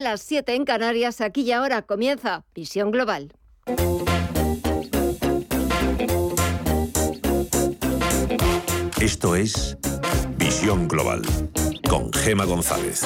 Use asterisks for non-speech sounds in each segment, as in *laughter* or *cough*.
Las 7 en Canarias, aquí y ahora comienza Visión Global. Esto es Visión Global con Gema González.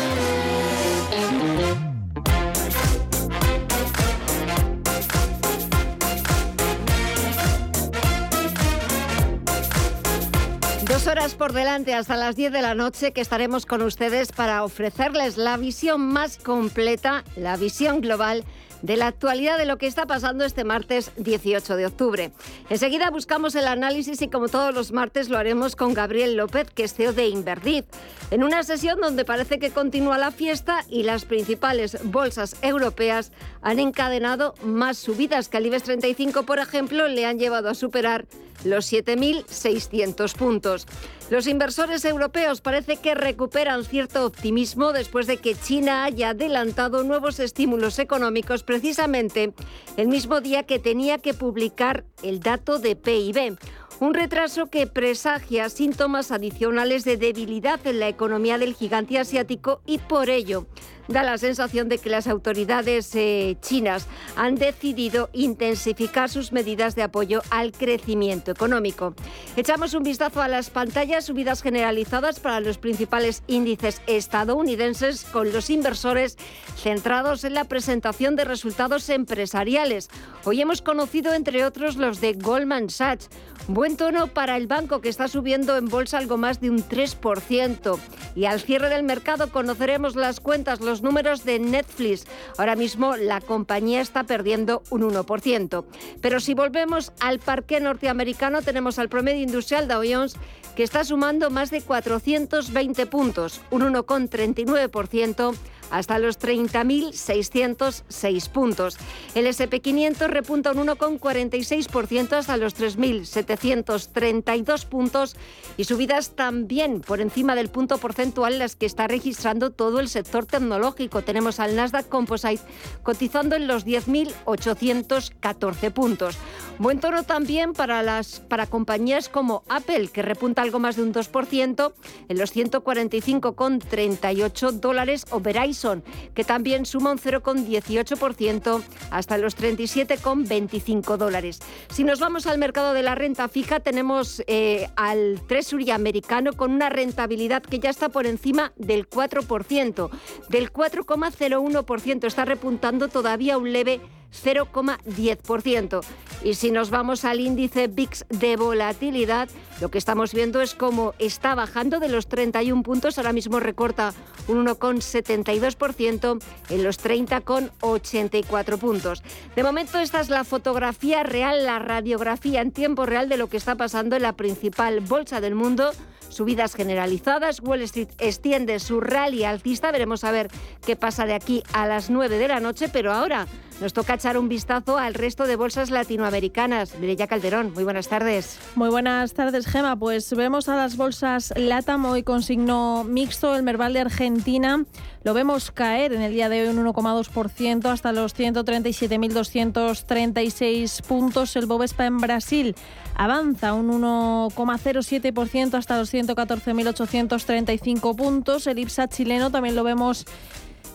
Horas por delante hasta las 10 de la noche que estaremos con ustedes para ofrecerles la visión más completa, la visión global de la actualidad de lo que está pasando este martes 18 de octubre. Enseguida buscamos el análisis y como todos los martes lo haremos con Gabriel López, que es CEO de Inverdif, en una sesión donde parece que continúa la fiesta y las principales bolsas europeas han encadenado más subidas que el IBEX 35, por ejemplo, le han llevado a superar los 7.600 puntos. Los inversores europeos parece que recuperan cierto optimismo después de que China haya adelantado nuevos estímulos económicos precisamente el mismo día que tenía que publicar el dato de PIB. Un retraso que presagia síntomas adicionales de debilidad en la economía del gigante asiático y por ello da la sensación de que las autoridades eh, chinas han decidido intensificar sus medidas de apoyo al crecimiento económico. Echamos un vistazo a las pantallas subidas generalizadas para los principales índices estadounidenses con los inversores centrados en la presentación de resultados empresariales. Hoy hemos conocido entre otros los de Goldman Sachs. Buen tono para el banco que está subiendo en bolsa algo más de un 3%. Y al cierre del mercado conoceremos las cuentas, los números de Netflix. Ahora mismo la compañía está perdiendo un 1%. Pero si volvemos al parque norteamericano, tenemos al promedio industrial Dow Jones que está sumando más de 420 puntos, un 1,39% hasta los 30.606 puntos. El SP500 repunta un 1,46% hasta los 3.732 puntos y subidas también por encima del punto porcentual las que está registrando todo el sector tecnológico. Tenemos al Nasdaq Composite cotizando en los 10.814 puntos. Buen tono también para, las, para compañías como Apple, que repunta algo más de un 2% en los 145,38 dólares o Que también suma un 0,18% hasta los 37,25 dólares. Si nos vamos al mercado de la renta fija, tenemos eh, al Treasury americano con una rentabilidad que ya está por encima del 4%, del 4,01%. Está repuntando todavía un leve 0,10%. Y si nos vamos al índice VIX de volatilidad, lo que estamos viendo es cómo está bajando de los 31 puntos, ahora mismo recorta un 1,72% en los 30,84 puntos. De momento esta es la fotografía real, la radiografía en tiempo real de lo que está pasando en la principal bolsa del mundo subidas generalizadas. Wall Street extiende su rally alcista. Veremos a ver qué pasa de aquí a las 9 de la noche. Pero ahora nos toca echar un vistazo al resto de bolsas latinoamericanas. Mireya Calderón, muy buenas tardes. Muy buenas tardes, Gema. Pues vemos a las bolsas LATAM hoy con signo mixto. El Merval de Argentina lo vemos caer en el día de hoy un 1,2% hasta los 137.236 puntos. El Bovespa en Brasil avanza un 1,07% hasta los 114.835 puntos. El IPSA chileno también lo vemos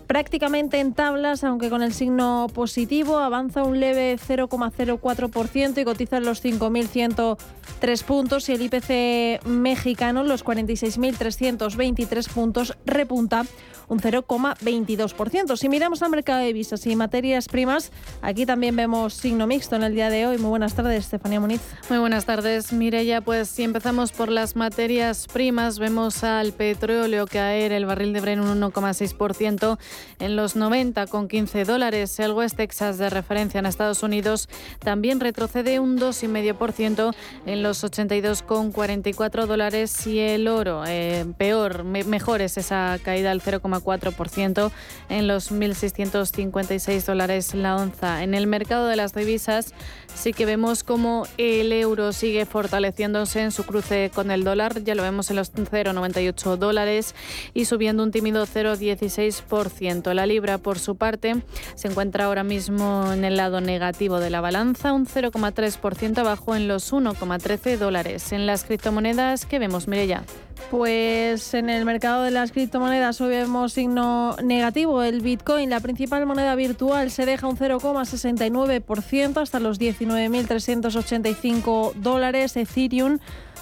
prácticamente en tablas, aunque con el signo positivo, avanza un leve 0,04% y cotiza en los 5.103 puntos y el IPC mexicano, los 46.323 puntos, repunta un 0,22%. Si miramos al mercado de divisas y materias primas, aquí también vemos signo mixto en el día de hoy. Muy buenas tardes, Estefanía Muniz. Muy buenas tardes, Mireya. Pues si empezamos por las materias primas, vemos al petróleo caer el barril de Brent un 1,6% en los 90,15 dólares. El West Texas de referencia en Estados Unidos también retrocede un 2,5% en los 82,44 dólares y el oro, eh, peor, mejor es esa caída al 0,4% 4% en los 1.656 dólares la onza. En el mercado de las divisas sí que vemos como el euro sigue fortaleciéndose en su cruce con el dólar. Ya lo vemos en los 0,98 dólares y subiendo un tímido 0,16%. 1%. La libra, por su parte, se encuentra ahora mismo en el lado negativo de la balanza, un 0,3% abajo en los 1,13 dólares. En las criptomonedas, ¿qué vemos, Mireya? Pues en el mercado de las criptomonedas hoy vemos signo negativo. El Bitcoin, la principal moneda virtual, se deja un 0,69% hasta los 19.385 dólares. Ethereum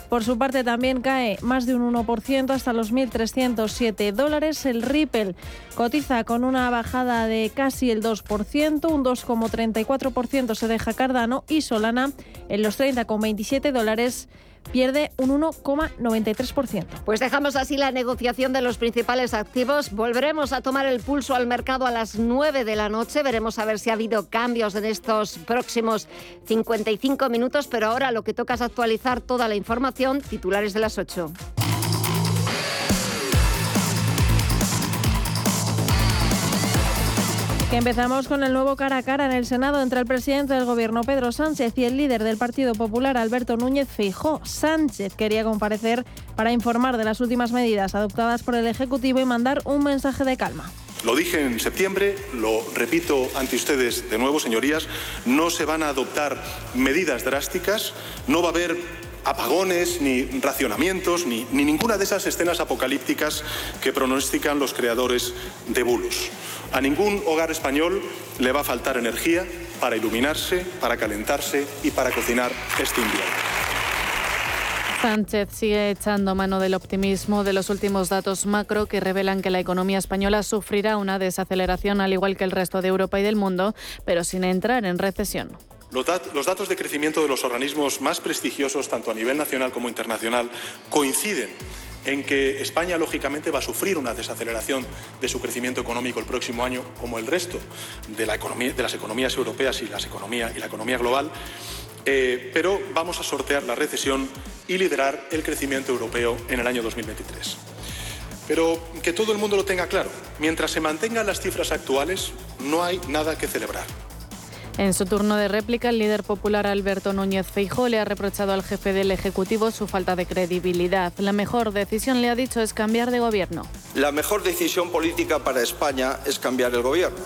por su parte también cae más de un 1% hasta los 1.307 dólares. El Ripple cotiza con una bajada de casi el 2%, un 2,34% se deja Cardano y Solana en los 30,27 dólares pierde un 1,93%. Pues dejamos así la negociación de los principales activos. Volveremos a tomar el pulso al mercado a las 9 de la noche. Veremos a ver si ha habido cambios en estos próximos 55 minutos, pero ahora lo que toca es actualizar toda la información. Titulares de las 8. Empezamos con el nuevo cara a cara en el Senado entre el presidente del Gobierno, Pedro Sánchez, y el líder del Partido Popular, Alberto Núñez Feijó. Sánchez quería comparecer para informar de las últimas medidas adoptadas por el Ejecutivo y mandar un mensaje de calma. Lo dije en septiembre, lo repito ante ustedes de nuevo, señorías, no se van a adoptar medidas drásticas, no va a haber apagones, ni racionamientos, ni, ni ninguna de esas escenas apocalípticas que pronostican los creadores de bulos. A ningún hogar español le va a faltar energía para iluminarse, para calentarse y para cocinar este invierno. Sánchez sigue echando mano del optimismo de los últimos datos macro que revelan que la economía española sufrirá una desaceleración al igual que el resto de Europa y del mundo, pero sin entrar en recesión. Los, datos de crecimiento de los organismos más prestigiosos, tanto a nivel nacional como internacional, coinciden en que España, lógicamente, va a sufrir una desaceleración de su crecimiento económico el próximo año, como el resto de, las economías europeas y, las la economía global. Eh, pero vamos a sortear la recesión y liderar el crecimiento europeo en el año 2023. Pero que todo el mundo lo tenga claro, mientras se mantengan las cifras actuales, no hay nada que celebrar. En su turno de réplica, el líder popular Alberto Núñez Feijó le ha reprochado al jefe del Ejecutivo su falta de credibilidad. La mejor decisión, le ha dicho, es cambiar de gobierno. La mejor decisión política para España es cambiar el gobierno.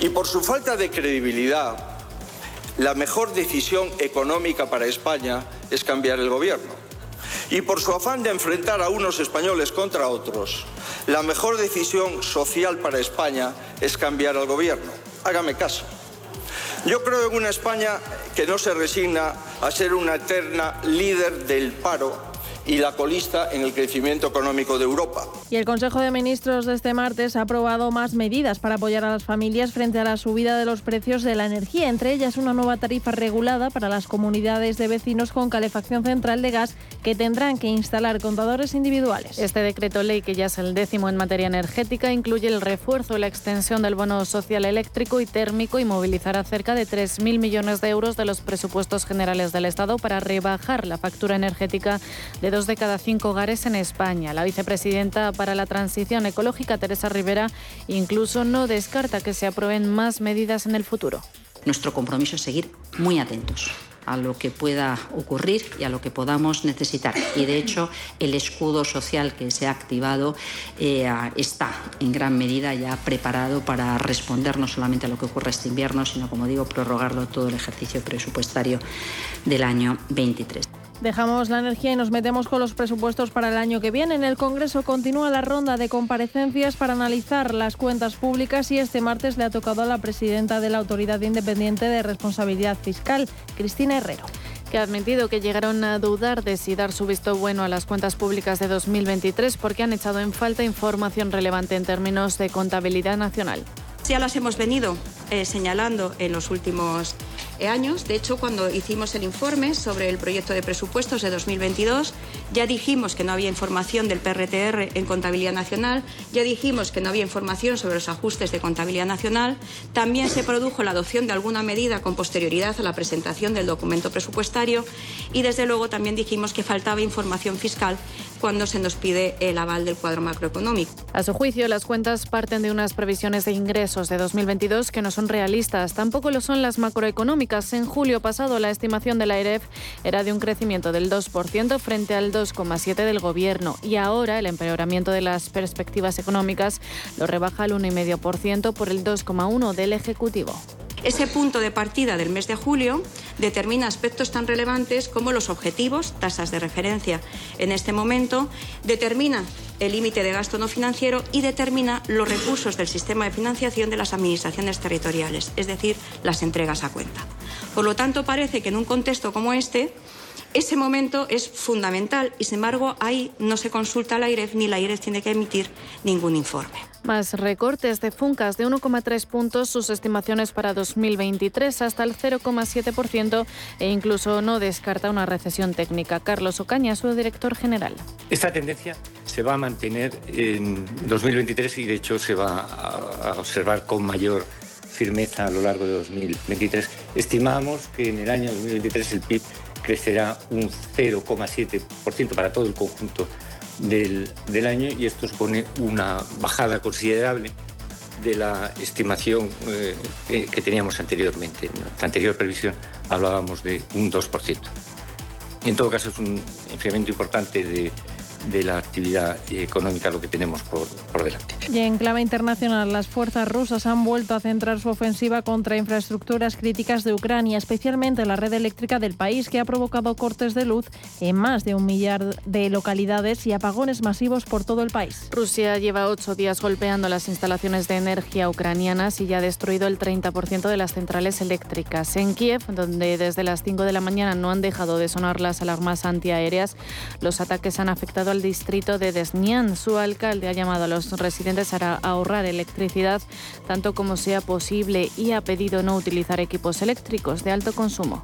Y por su falta de credibilidad, la mejor decisión económica para España es cambiar el gobierno. Y por su afán de enfrentar a unos españoles contra otros, la mejor decisión social para España es cambiar al gobierno. Hágame caso. Yo creo en una España que no se resigna a ser una eterna líder del paro y la colista en el crecimiento económico de Europa. Y el Consejo de Ministros de este martes ha aprobado más medidas para apoyar a las familias frente a la subida de los precios de la energía, entre ellas una nueva tarifa regulada para las comunidades de vecinos con calefacción central de gas que tendrán que instalar contadores individuales. Este decreto ley, que ya es el décimo en materia energética, incluye el refuerzo y la extensión del bono social eléctrico y térmico y movilizará cerca de 3.000 millones de euros de los presupuestos generales del Estado para rebajar la factura energética de dos de cada cinco hogares en España. La vicepresidenta para la transición ecológica, Teresa Rivera, incluso no descarta que se aprueben más medidas en el futuro. Nuestro compromiso es seguir muy atentos a lo que pueda ocurrir y a lo que podamos necesitar. Y de hecho, el escudo social que se ha activado eh, está en gran medida ya preparado para responder no solamente a lo que ocurre este invierno, sino, como digo, prorrogarlo todo el ejercicio presupuestario del año 23. Dejamos la energía y nos metemos con los presupuestos para el año que viene. En el Congreso continúa la ronda de comparecencias para analizar las cuentas públicas y este martes le ha tocado a la presidenta de la Autoridad Independiente de Responsabilidad Fiscal, Cristina Herrero que ha admitido que llegaron a dudar de si dar su visto bueno a las cuentas públicas de 2023 porque han echado en falta información relevante en términos de contabilidad nacional. Ya las hemos venido eh, señalando en los últimos años. De hecho, cuando hicimos el informe sobre el proyecto de presupuestos de 2022, ya dijimos que no había información del PRTR en contabilidad nacional, ya dijimos que no había información sobre los ajustes de contabilidad nacional, también se produjo la adopción de alguna medida con posterioridad a la presentación del documento presupuestario y, desde luego, también dijimos que faltaba información fiscal cuando se nos pide el aval del cuadro macroeconómico. A su juicio, las cuentas parten de unas previsiones de ingresos de 2022 que no son realistas, tampoco lo son las macroeconómicas En julio pasado, la estimación de la EREF era de un crecimiento del 2% frente al 2,7% del Gobierno. Y ahora el empeoramiento de las perspectivas económicas lo rebaja al 1,5% por el 2,1% del Ejecutivo. Ese punto de partida del mes de julio determina aspectos tan relevantes como los objetivos, tasas de referencia en este momento, determina el límite de gasto no financiero y determina los recursos del sistema de financiación de las administraciones territoriales, es decir, las entregas a cuenta. Por lo tanto, parece que en un contexto como este, ese momento es fundamental y, sin embargo, ahí no se consulta a la IREF ni la IREF tiene que emitir ningún informe. Más recortes de Funcas de 1,3 puntos sus estimaciones para 2023 hasta el 0,7% e incluso no descarta una recesión técnica. Carlos Ocaña, su director general. Esta tendencia se va a mantener en 2023 y de hecho se va a observar con mayor firmeza a lo largo de 2023. Estimamos que en el año 2023 el PIB crecerá un 0,7% para todo el conjunto del, año y esto supone una bajada considerable de la estimación eh, que teníamos anteriormente. En la anterior previsión hablábamos de un 2%. En todo caso es un incremento importante de de la actividad económica lo que tenemos por, por, delante. Y en clave internacional, las fuerzas rusas han vuelto a centrar su ofensiva contra infraestructuras críticas de Ucrania, especialmente la red eléctrica del país, que ha provocado cortes de luz en más de un millar de localidades y apagones masivos por todo el país. Rusia lleva ocho días golpeando las instalaciones de energía ucranianas y ya ha destruido el 30% de las centrales eléctricas. En Kiev, donde desde las 5 de la mañana no han dejado de sonar las alarmas antiaéreas, los ataques han afectado al distrito de Desnian. Su alcalde ha llamado a los residentes a ahorrar electricidad tanto como sea posible y ha pedido no utilizar equipos eléctricos de alto consumo.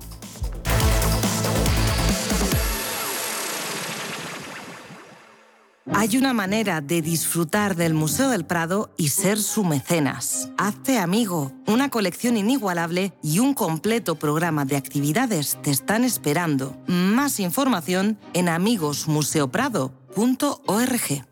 Hay una manera de disfrutar del Museo del Prado y ser su mecenas. Hazte amigo. Una colección inigualable y un completo programa de actividades te están esperando. Más información en amigosmuseoprado.org.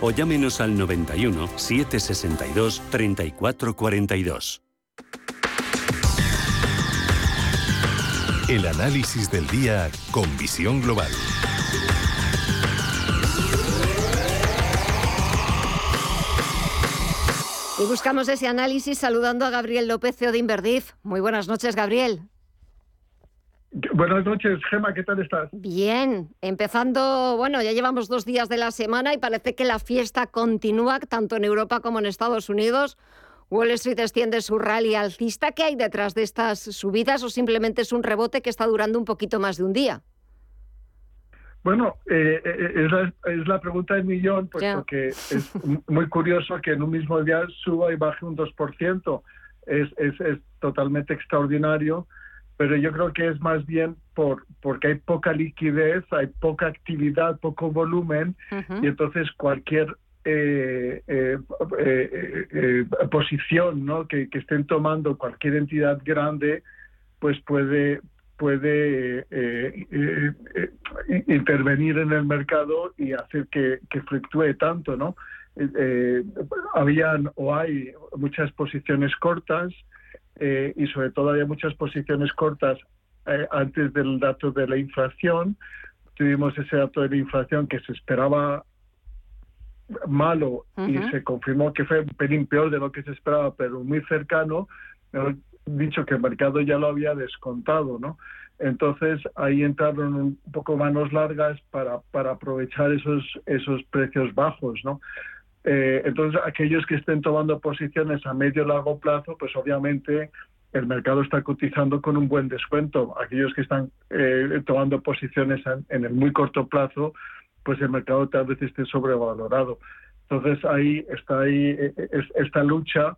o llámenos al 91 762 3442. El análisis del día con visión global. Y buscamos ese análisis saludando a Gabriel López, CEO de Inverdif. Muy buenas noches, Gabriel. Buenas noches, Gema, ¿qué tal estás? Bien, empezando, bueno, ya llevamos dos días de la semana y parece que la fiesta continúa tanto en Europa como en Estados Unidos. Wall Street extiende su rally alcista. ¿Qué hay detrás de estas subidas o simplemente es un rebote que está durando un poquito más de un día? Bueno, eh, eh, es, la, pregunta del millón, pues porque *laughs* es muy curioso que en un mismo día suba y baje un 2%. Es, es, es totalmente extraordinario pero yo creo que es más bien por porque hay poca liquidez, hay poca actividad, poco volumen, y entonces cualquier eh, eh, eh, posición ¿no? que, estén tomando cualquier entidad grande, pues puede puede intervenir en el mercado y hacer que, que fluctúe tanto, ¿no? habían o hay muchas posiciones cortas, eh, y sobre todo había muchas posiciones cortas eh, antes del dato de la inflación. Tuvimos ese dato de la inflación que se esperaba malo y se confirmó que fue un pelín peor de lo que se esperaba, pero muy cercano. He dicho que el mercado ya lo había descontado, ¿no? Entonces ahí entraron un poco manos largas para, para aprovechar esos, esos precios bajos, ¿no? Eh, entonces, aquellos que estén tomando posiciones a medio largo plazo, pues obviamente el mercado está cotizando con un buen descuento. Aquellos que están eh, tomando posiciones en, el muy corto plazo, pues el mercado tal vez esté sobrevalorado. Entonces ahí está ahí eh, esta lucha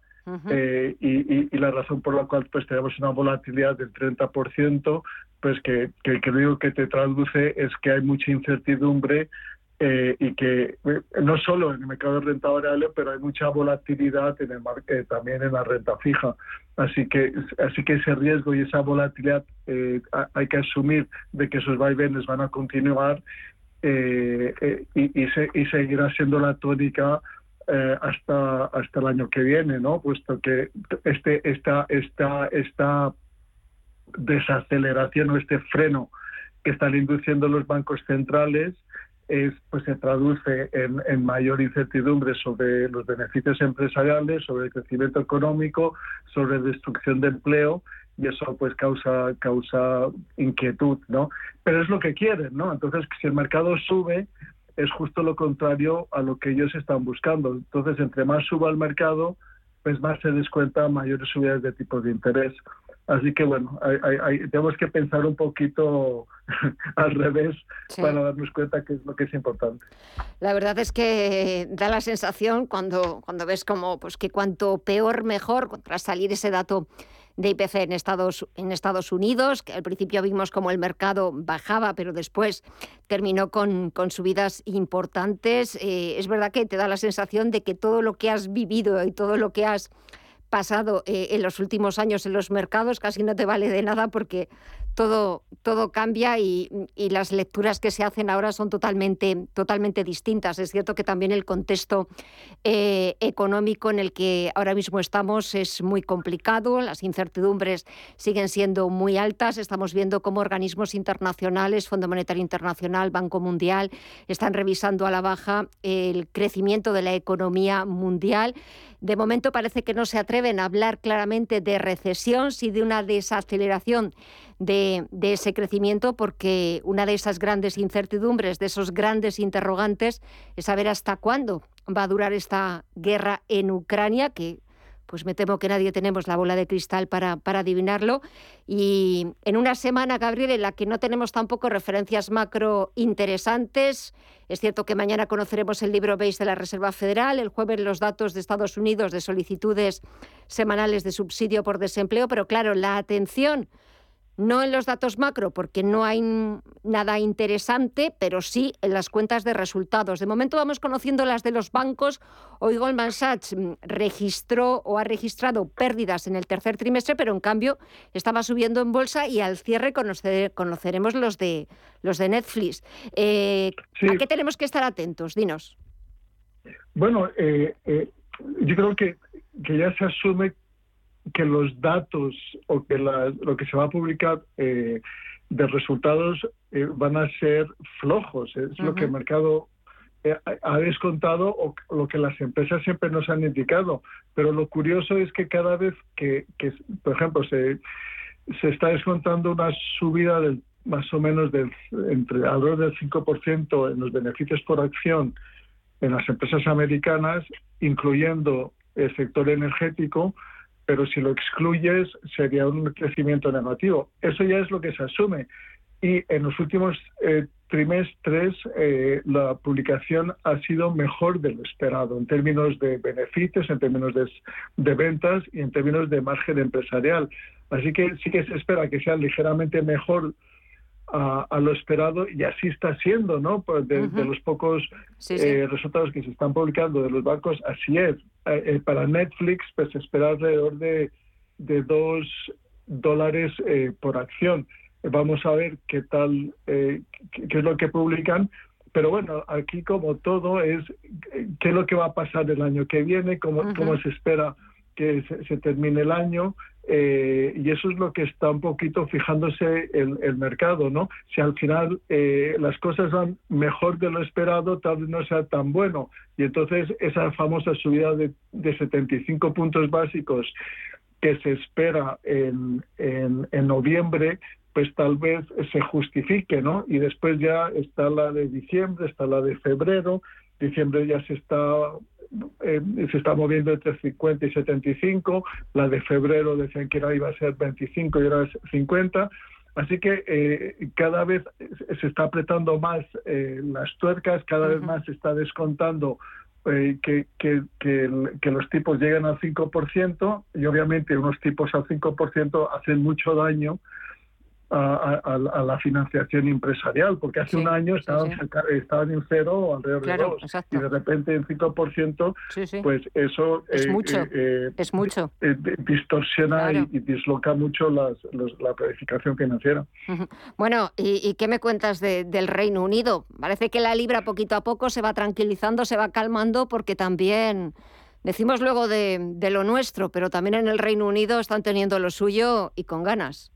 eh, y, la razón por la cual pues tenemos una volatilidad del 30%, pues que, que, que digo que te traduce es que hay mucha incertidumbre eh, y que eh, no solo en el mercado de renta variable, pero hay mucha volatilidad en el eh, también en la renta fija. Así que, así que ese riesgo y esa volatilidad hay que asumir de que esos vaivenes van a continuar y, y, seguirá siendo la tónica hasta hasta el año que viene, ¿no? Puesto que este esta esta esta desaceleración o este freno que están induciendo los bancos centrales es, pues se traduce en, mayor incertidumbre sobre los beneficios empresariales, sobre el crecimiento económico, sobre destrucción de empleo y eso pues causa causa inquietud, ¿no? Pero es lo que quieren, ¿no? Entonces, si el mercado sube, es justo lo contrario a lo que ellos están buscando. Entonces, entre más suba el mercado, pues más se descuenta mayores subidas de tipos de interés. Así que bueno, tenemos que pensar un poquito *laughs* al revés para darnos cuenta que es lo que es importante. La verdad es que da la sensación cuando, cuando ves como pues que cuanto peor mejor, tras salir ese dato de IPC en Estados, en Estados Unidos, que al principio vimos como el mercado bajaba, pero después terminó con, con subidas importantes. Eh, es verdad que te da la sensación de que todo lo que has vivido y todo lo que has pasado eh, en los últimos años en los mercados casi no te vale de nada porque todo, todo cambia y, las lecturas que se hacen ahora son totalmente, totalmente distintas. Es cierto que también el contexto eh, económico en el que ahora mismo estamos es muy complicado, las incertidumbres siguen siendo muy altas, estamos viendo cómo organismos internacionales, Fondo Monetario Internacional, Banco Mundial, están revisando a la baja el crecimiento de la economía mundial. De momento parece que no se atreven a hablar claramente de recesión, sino de una desaceleración de, ese crecimiento, porque una de esas grandes incertidumbres, de esos grandes interrogantes, es saber hasta cuándo va a durar esta guerra en Ucrania, que pues me temo que nadie tenemos la bola de cristal para, para adivinarlo. Y en una semana, Gabriel, en la que no tenemos tampoco referencias macro interesantes, es cierto que mañana conoceremos el libro base de la Reserva Federal, el jueves los datos de Estados Unidos de solicitudes semanales de subsidio por desempleo, pero claro, la atención no en los datos macro, porque no hay nada interesante, pero sí en las cuentas de resultados. De momento vamos conociendo las de los bancos. Hoy Goldman Sachs mm, registró o ha registrado pérdidas en el tercer trimestre, pero en cambio estaba subiendo en bolsa y al cierre conoceremos los de, los de Netflix. Eh, ¿A qué tenemos que estar atentos? Dinos. Bueno, eh, eh, yo creo que, que ya se asume que los datos o que lo que se va a publicar eh, de resultados eh, van a ser flojos. Es lo que el mercado eh, ha descontado o lo que las empresas siempre nos han indicado. Pero lo curioso es que cada vez que, por ejemplo, se, se está descontando una subida del más o menos del, entre alrededor del 5% en los beneficios por acción en las empresas americanas, incluyendo el sector energético, pero si lo excluyes sería un crecimiento negativo. Eso ya es lo que se asume. Y en los últimos eh, trimestres eh, la publicación ha sido mejor de lo esperado en términos de beneficios, en términos de, de ventas y en términos de margen empresarial. Así que sí que se espera que sea ligeramente mejor a, lo esperado y así está siendo, ¿no? Pues de, los pocos eh, resultados que se están publicando de los bancos, así es. Eh, eh, para Netflix, pues se espera alrededor de, de dos dólares por acción. Vamos a ver qué tal, qué, es lo que publican. Pero bueno, aquí como todo es qué es lo que va a pasar el año que viene, cómo, cómo se espera que se, termine el año eh, y eso es lo que está un poquito fijándose el, el mercado, ¿no? Si al final eh, las cosas van mejor de lo esperado, tal vez no sea tan bueno. Y entonces esa famosa subida de, de 75 puntos básicos que se espera en, en, en noviembre, pues tal vez se justifique, ¿no? Y después ya está la de diciembre, está la de febrero, diciembre ya se está eh, se está moviendo entre 50 y 75, la de febrero decían que era, iba a ser 25 y era 50, así que eh, cada vez se está apretando más eh, las tuercas, cada vez más se está descontando eh, que, que, que, los tipos lleguen al 5% y obviamente unos tipos al 5% hacen mucho daño a, la financiación empresarial, porque hace un año estaban, estaban en cero o alrededor de dos, y de repente en 5%, pues eso es eh, mucho, eh, eh, es mucho. distorsiona y, disloca mucho las, la planificación financiera. Bueno, ¿y, qué me cuentas del Reino Unido? Parece que la libra poquito a poco se va tranquilizando, se va calmando, porque también... Decimos luego de, de lo nuestro, pero también en el Reino Unido están teniendo lo suyo y con ganas.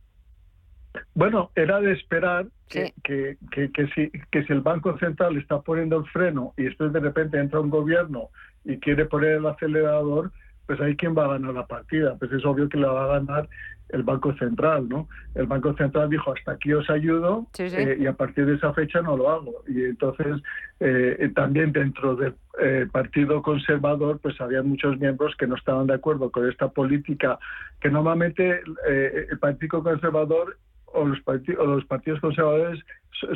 Bueno, era de esperar que, que, que, si, que si el Banco Central está poniendo el freno y después de repente entra un gobierno y quiere poner el acelerador, pues ahí quién va a ganar la partida. Pues es obvio que la va a ganar el Banco Central, ¿no? El Banco Central dijo, hasta aquí os ayudo eh, y a partir de esa fecha no lo hago. Y entonces eh, también dentro del eh, Partido Conservador, pues había muchos miembros que no estaban de acuerdo con esta política, que normalmente el Partido Conservador o los, los partidos conservadores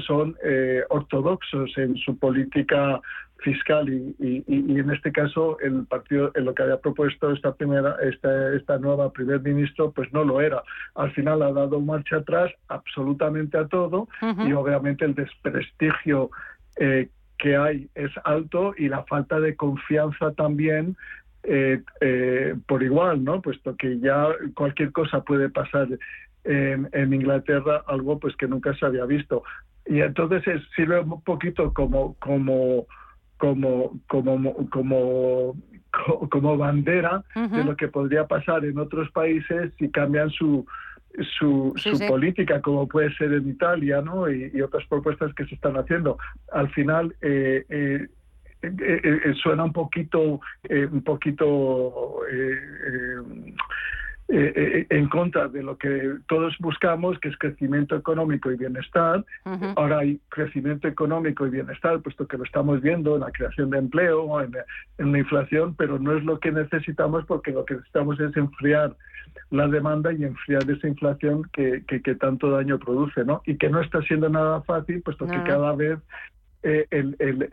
son eh, ortodoxos en su política fiscal y, en este caso el partido en lo que había propuesto esta primera esta, esta nueva primer ministro pues no lo era al final ha dado marcha atrás absolutamente a todo y obviamente el desprestigio eh, que hay es alto y la falta de confianza también eh, por igual, ¿no? Puesto que ya cualquier cosa puede pasar en, Inglaterra, algo pues que nunca se había visto. Y entonces sirve un poquito como, como, como, como, como, como bandera de lo que podría pasar en otros países si cambian su, su, su política, como puede ser en Italia, ¿no? Y, otras propuestas que se están haciendo. Al final, eh, eh, eh, suena un poquito, un poquito eh, eh, en contra de lo que todos buscamos, que es crecimiento económico y bienestar. Ahora hay crecimiento económico y bienestar, puesto que lo estamos viendo en la creación de empleo, en, en la inflación, pero no es lo que necesitamos porque lo que necesitamos es enfriar la demanda y enfriar esa inflación que, que, tanto daño produce, ¿no? Y que no está siendo nada fácil, puesto que cada vez eh,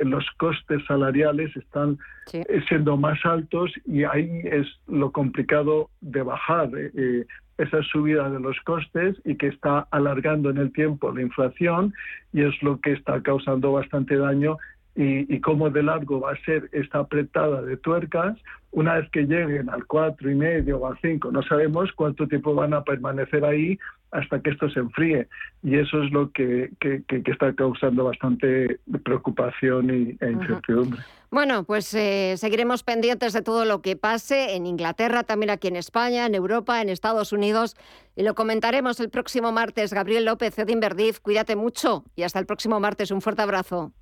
los costes salariales están eh, siendo más altos y ahí es lo complicado de bajar eh, esa subida de los costes y que está alargando en el tiempo la inflación y es lo que está causando bastante daño y, y cómo de largo va a ser esta apretada de tuercas. Una vez que lleguen al cuatro y medio o al cinco, no sabemos cuánto tiempo van a permanecer ahí hasta que esto se enfríe. Y eso es lo que, que, está causando bastante preocupación y, e incertidumbre. Bueno, pues eh, seguiremos pendientes de todo lo que pase en Inglaterra, también aquí en España, en Europa, en Estados Unidos. Y lo comentaremos el próximo martes. Gabriel López, Edin Verdif, cuídate mucho y hasta el próximo martes. Un fuerte abrazo.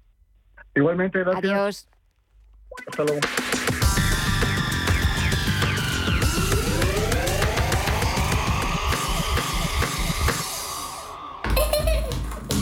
Igualmente, gracias. Adiós. Hasta luego.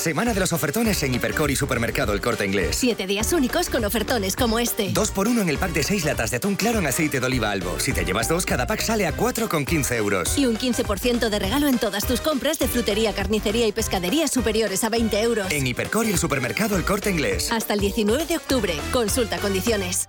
Semana de los ofertones en Hipercor y Supermercado El Corte Inglés. Siete días únicos con ofertones como este. Dos por uno en el pack de seis latas de atún claro en aceite de oliva albo. Si te llevas dos, cada pack sale a 4,15 euros. Y un 15% de regalo en todas tus compras de frutería, carnicería y pescadería superiores a 20 euros. En Hipercor y el Supermercado El Corte Inglés. Hasta el 19 de octubre. Consulta condiciones.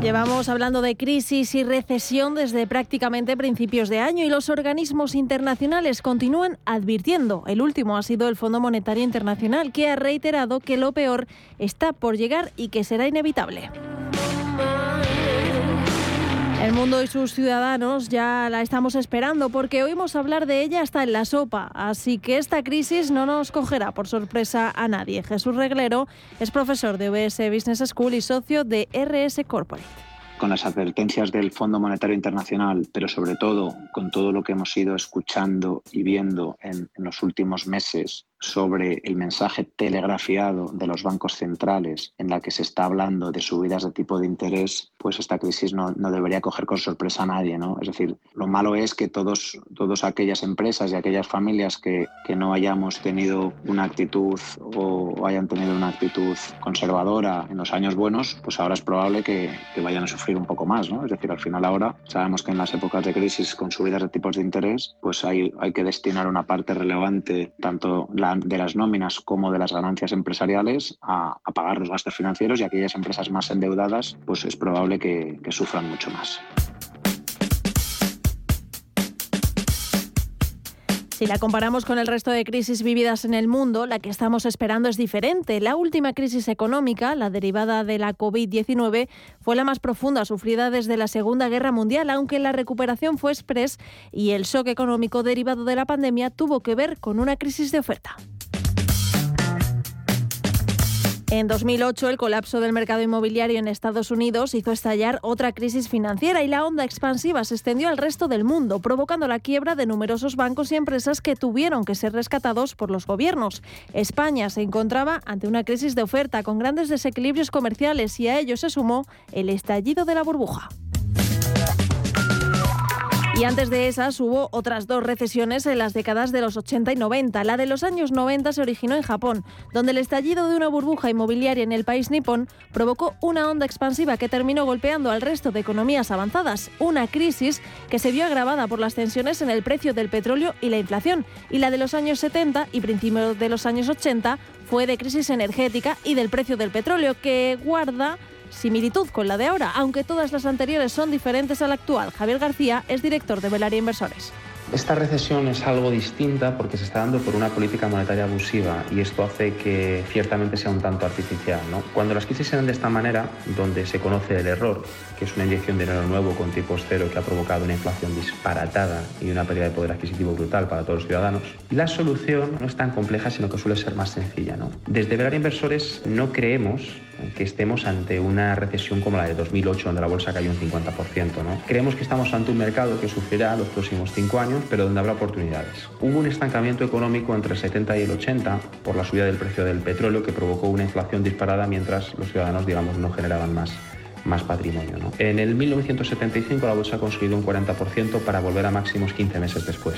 Llevamos hablando de crisis y recesión desde prácticamente principios de año y los organismos internacionales continúan advirtiendo. El último ha sido el Fondo Monetario Internacional, que ha reiterado que lo peor está por llegar y que será inevitable. El mundo y sus ciudadanos ya la estamos esperando porque oímos hablar de ella hasta en la sopa, así que esta crisis no nos cogerá por sorpresa a nadie. Jesús Reglero es profesor de OBS Business School y socio de RS Corporate con las advertencias del Fondo Monetario Internacional, pero sobre todo con todo lo que hemos ido escuchando y viendo en, en los últimos meses sobre el mensaje telegrafiado de los bancos centrales en la que se está hablando de subidas de tipo de interés, pues esta crisis no, no debería coger con sorpresa a nadie. ¿no? Es decir, lo malo es que todos, todas aquellas empresas y aquellas familias que, que no hayamos tenido una actitud o hayan tenido una actitud conservadora en los años buenos, pues ahora es probable que, que vayan a sufrir un poco más. ¿no? Es decir, al final ahora sabemos que en las épocas de crisis con subidas de tipos de interés, pues hay, hay que destinar una parte relevante, tanto la de las nóminas como de las ganancias empresariales a, pagar los gastos financieros y aquellas empresas más endeudadas pues es probable que sufran mucho más. Si la comparamos con el resto de crisis vividas en el mundo, la que estamos esperando es diferente. La última crisis económica, la derivada de la COVID-19, fue la más profunda sufrida desde la Segunda Guerra Mundial, aunque la recuperación fue express y el shock económico derivado de la pandemia tuvo que ver con una crisis de oferta. En 2008, el colapso del mercado inmobiliario en Estados Unidos hizo estallar otra crisis financiera y la onda expansiva se extendió al resto del mundo, provocando la quiebra de numerosos bancos y empresas que tuvieron que ser rescatados por los gobiernos. España se encontraba ante una crisis de oferta con grandes desequilibrios comerciales y a ello se sumó el estallido de la burbuja. Y antes de esas hubo otras dos recesiones en las décadas de los 80 y 90. La de los años 90 se originó en Japón, donde el estallido de una burbuja inmobiliaria en el país nipón provocó una onda expansiva que terminó golpeando al resto de economías avanzadas. Una crisis que se vio agravada por las tensiones en el precio del petróleo y la inflación. Y la de los años 70 y principios de los años 80 fue de crisis energética y del precio del petróleo, que guarda similitud con la de ahora, aunque todas las anteriores son diferentes a la actual. Javier García es director de Velaria Inversores. Esta recesión es algo distinta porque se está dando por una política monetaria abusiva y esto hace que ciertamente sea un tanto artificial. ¿no? Cuando las crisis se dan de esta manera, donde se conoce el error, que es una inyección de dinero nuevo con tipos cero que ha provocado una inflación disparatada y una pérdida de poder adquisitivo brutal para todos los ciudadanos, la solución no es tan compleja, sino que suele ser más sencilla. ¿no? Desde Velaria Inversores no creemos que estemos ante una recesión como la de 2008, donde la bolsa cayó un 50%. ¿no? Creemos que estamos ante un mercado que sufrirá los próximos cinco años, pero donde habrá oportunidades. Hubo un estancamiento económico entre el 70 y el 80 por la subida del precio del petróleo que provocó una inflación disparada mientras los ciudadanos, digamos, no generaban más más patrimonio. En el 1975 la bolsa ha conseguido un 40% para volver a máximos 15 meses después.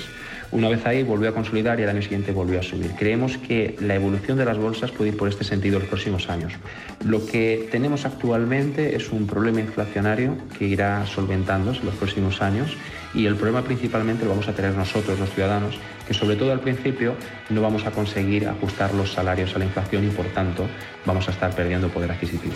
Una vez ahí volvió a consolidar y el año siguiente volvió a subir. Creemos que la evolución de las bolsas puede ir por este sentido en los próximos años. Lo que tenemos actualmente es un problema inflacionario que irá solventándose en los próximos años y el problema principalmente lo vamos a tener nosotros, los ciudadanos, que sobre todo al principio no vamos a conseguir ajustar los salarios a la inflación y por tanto vamos a estar perdiendo poder adquisitivo.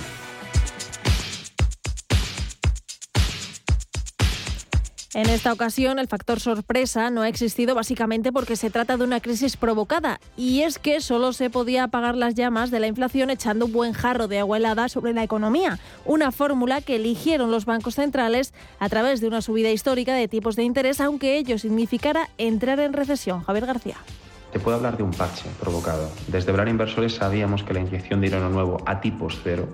En esta ocasión, el factor sorpresa no ha existido básicamente porque se trata de una crisis provocada, y es que solo se podía apagar las llamas de la inflación echando un buen jarro de agua helada sobre la economía, una fórmula que eligieron los bancos centrales a través de una subida histórica de tipos de interés, aunque ello significara entrar en recesión. Javier García. Te puedo hablar de un parche provocado. Desde Brar Inversores sabíamos que la inyección de dinero nuevo a tipos cero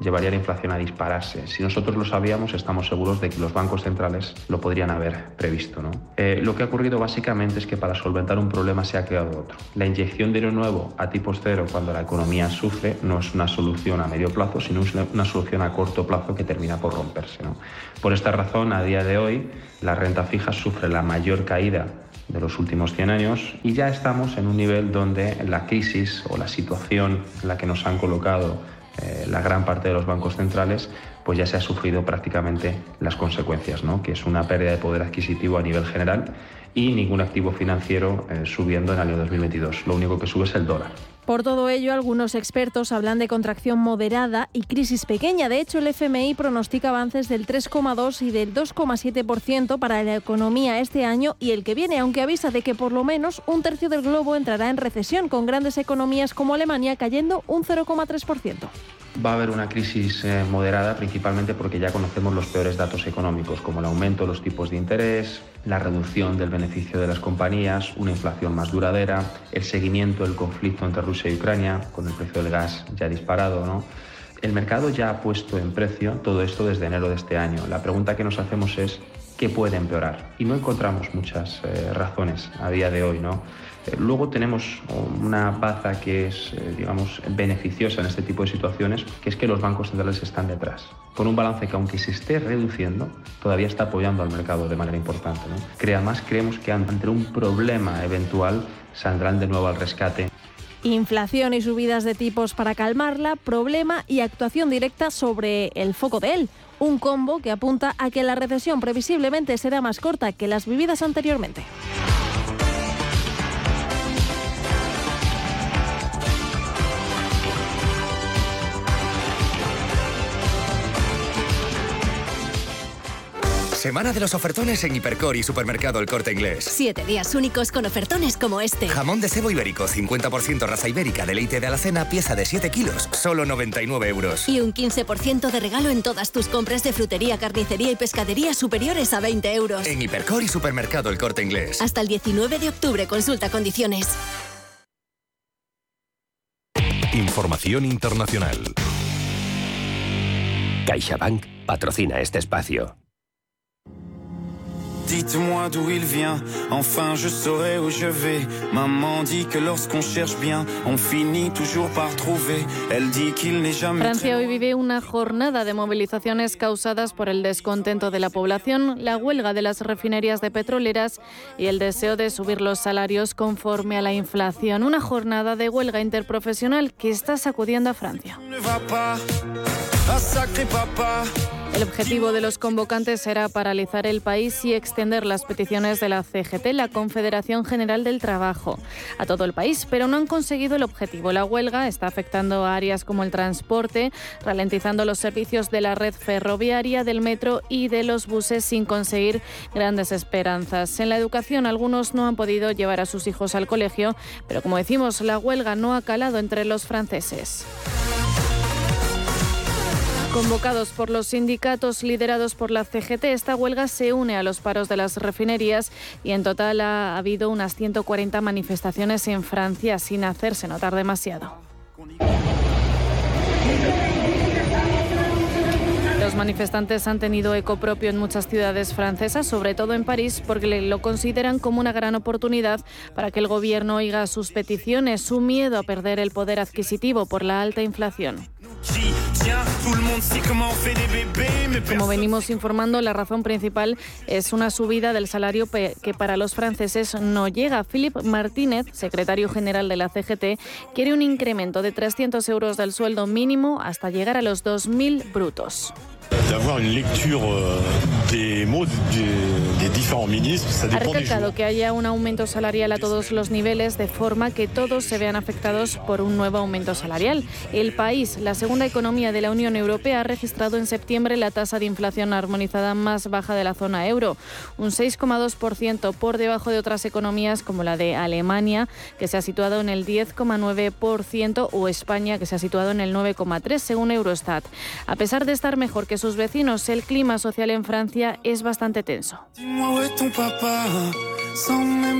llevaría la inflación a dispararse. Si nosotros lo sabíamos, estamos seguros de que los bancos centrales lo podrían haber previsto. ¿no? Eh, lo que ha ocurrido básicamente es que para solventar un problema se ha creado otro. La inyección de dinero nuevo a tipos cero cuando la economía sufre no es una solución a medio plazo, sino una solución a corto plazo que termina por romperse. ¿no? Por esta razón, a día de hoy, la renta fija sufre la mayor caída de los últimos 100 años y ya estamos en un nivel donde la crisis o la situación en la que nos han colocado eh, la gran parte de los bancos centrales, pues ya se ha sufrido prácticamente las consecuencias, ¿no? que es una pérdida de poder adquisitivo a nivel general y ningún activo financiero eh, subiendo en el año 2022. Lo único que sube es el dólar. Por todo ello, algunos expertos hablan de contracción moderada y crisis pequeña. De hecho, el FMI pronostica avances del 3,2 y del 2,7% para la economía este año y el que viene, aunque avisa de que por lo menos un tercio del globo entrará en recesión, con grandes economías como Alemania cayendo un 0,3%. Va a haber una crisis eh, moderada principalmente porque ya conocemos los peores datos económicos, como el aumento de los tipos de interés, la reducción del beneficio de las compañías, una inflación más duradera, el seguimiento del conflicto entre Rusia y Ucrania, con el precio del gas ya disparado, ¿no? El mercado ya ha puesto en precio todo esto desde enero de este año. La pregunta que nos hacemos es ¿qué puede empeorar? Y no encontramos muchas eh, razones a día de hoy, ¿no? Eh, luego tenemos una baza que es, eh, digamos, beneficiosa en este tipo de situaciones, que es que los bancos centrales están detrás, con un balance que aunque se esté reduciendo, todavía está apoyando al mercado de manera importante. ¿no? Creemos que ante un problema eventual saldrán de nuevo al rescate. Inflación y subidas de tipos para calmarla, problema y actuación directa sobre el foco de él. Un combo que apunta a que la recesión previsiblemente será más corta que las vividas anteriormente. Semana de los ofertones en Hipercor y Supermercado El Corte Inglés. Siete días únicos con ofertones como este. Jamón de cebo ibérico, 50% raza ibérica, deleite de alacena, pieza de 7 kilos, solo 99 euros. Y un 15% de regalo en todas tus compras de frutería, carnicería y pescadería superiores a 20 euros. En Hipercor y Supermercado El Corte Inglés. Hasta el 19 de octubre, consulta condiciones. Información internacional. CaixaBank patrocina este espacio. Dites-moi d'où il vient, enfin je saurai où je vais. Maman dit que lorsqu'on cherche bien, on finit toujours par trouver. Elle dit qu'il n'est jamais. Francia hoy vive una jornada de movilizaciones causadas por el descontento de la población, la huelga de las refinerías de petroleras y el deseo de subir los salarios conforme a la inflación. Una jornada de huelga interprofesional que está sacudiendo a Francia. El objetivo de los convocantes será paralizar el país y extender las peticiones de la CGT, la Confederación General del Trabajo, a todo el país, pero no han conseguido el objetivo. La huelga está afectando a áreas como el transporte, ralentizando los servicios de la red ferroviaria, del metro y de los buses sin conseguir grandes esperanzas. En la educación, algunos no han podido llevar a sus hijos al colegio, pero como decimos, la huelga no ha calado entre los franceses. Convocados por los sindicatos liderados por la CGT, esta huelga se une a los paros de las refinerías y en total ha habido unas 140 manifestaciones en Francia sin hacerse notar demasiado. Los manifestantes han tenido eco propio en muchas ciudades francesas, sobre todo en París, porque lo consideran como una gran oportunidad para que el gobierno oiga sus peticiones, su miedo a perder el poder adquisitivo por la alta inflación. Como venimos informando, la razón principal es una subida del salario que para los franceses no llega. Philippe Martínez, secretario general de la CGT, quiere un incremento de 300 euros del sueldo mínimo hasta llegar a los 2.000 brutos. Euh, Ha des recalcado que haya un aumento salarial a todos los niveles de forma que todos se vean afectados por un nuevo aumento salarial. El país, la segunda economía de la Unión Europea, ha registrado en septiembre la tasa de inflación armonizada más baja de la zona euro, un 6,2% por debajo de otras economías como la de Alemania, que se ha situado en el 10,9%, o España, que se ha situado en el 9,3% según Eurostat. A pesar de estar mejor que sus vecinos, el clima social en Francia es bastante tenso.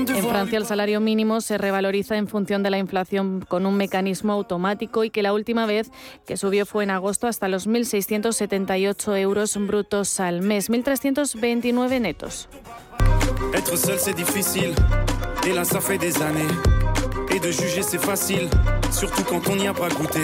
En Francia el salario mínimo se revaloriza en función de la inflación con un mecanismo automático y que la última vez que subió fue en agosto hasta los 1.678 euros brutos al mes, 1.329 netos. Et là ça fait des années. Et de juger c'est facile, surtout quand on n'y a pas goûté.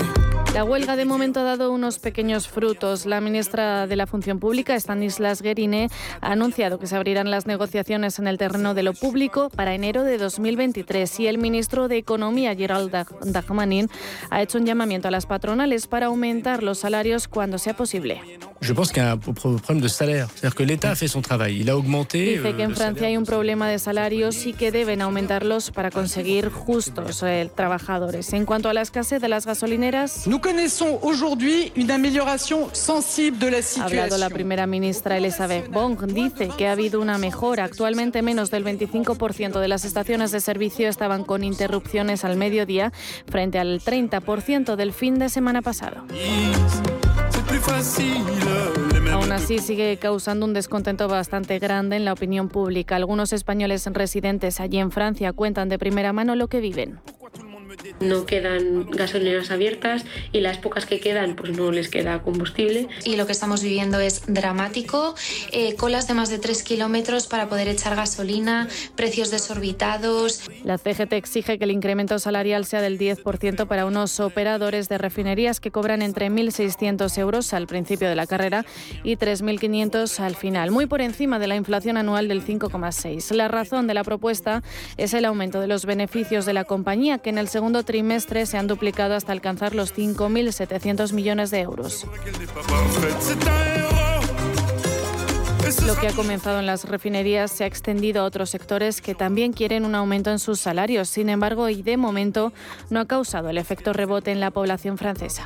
La huelga de momento ha dado unos pequeños frutos. La ministra de la Función Pública, Stanislas Guerine, ha anunciado que se abrirán las negociaciones en el terreno de lo público para enero de 2023 y el ministro de Economía, Gerald Dag- Dagmanin, ha hecho un llamamiento a las patronales para aumentar los salarios cuando sea posible. Je pense qu'il y a un pro- problème de salaire. C'est-à-dire que l'État a fait son travail. Il a augmenté. Dice euh, que en Francia hay un problema de salarios y que deben aumentarlos para conseguir justos eh, trabajadores. En cuanto a la escasez de las gasolineras, Nous connaissons aujourd'hui une amélioration sensible de la Ha hablado la primera ministra Elizabeth Bong. Dice que ha habido una mejora. Actualmente menos del 25% de las estaciones de servicio estaban con interrupciones al mediodía frente al 30% del fin de semana pasado. Aún así sigue causando un descontento bastante grande en la opinión pública. Algunos españoles residentes allí en Francia cuentan de primera mano lo que viven. No quedan gasolineras abiertas y las pocas que quedan pues no les queda combustible. Y lo que estamos viviendo es dramático. Eh, colas de más de 3 kilómetros para poder echar gasolina, precios desorbitados. La CGT exige que el incremento salarial sea del 10% para unos operadores de refinerías que cobran entre 1.600 euros al principio de la carrera y 3.500 al final, muy por encima de la inflación anual del 5,6. La razón de la propuesta es el aumento de los beneficios de la compañía, que en el segundo trimestre se han duplicado hasta alcanzar los 5.700 millones de euros. Lo que ha comenzado en las refinerías se ha extendido a otros sectores que también quieren un aumento en sus salarios. Sin embargo, y de momento no ha causado el efecto rebote en la población francesa.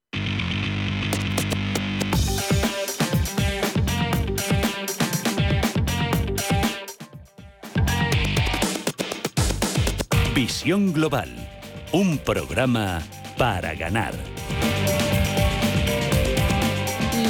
Visión Global, un programa para ganar.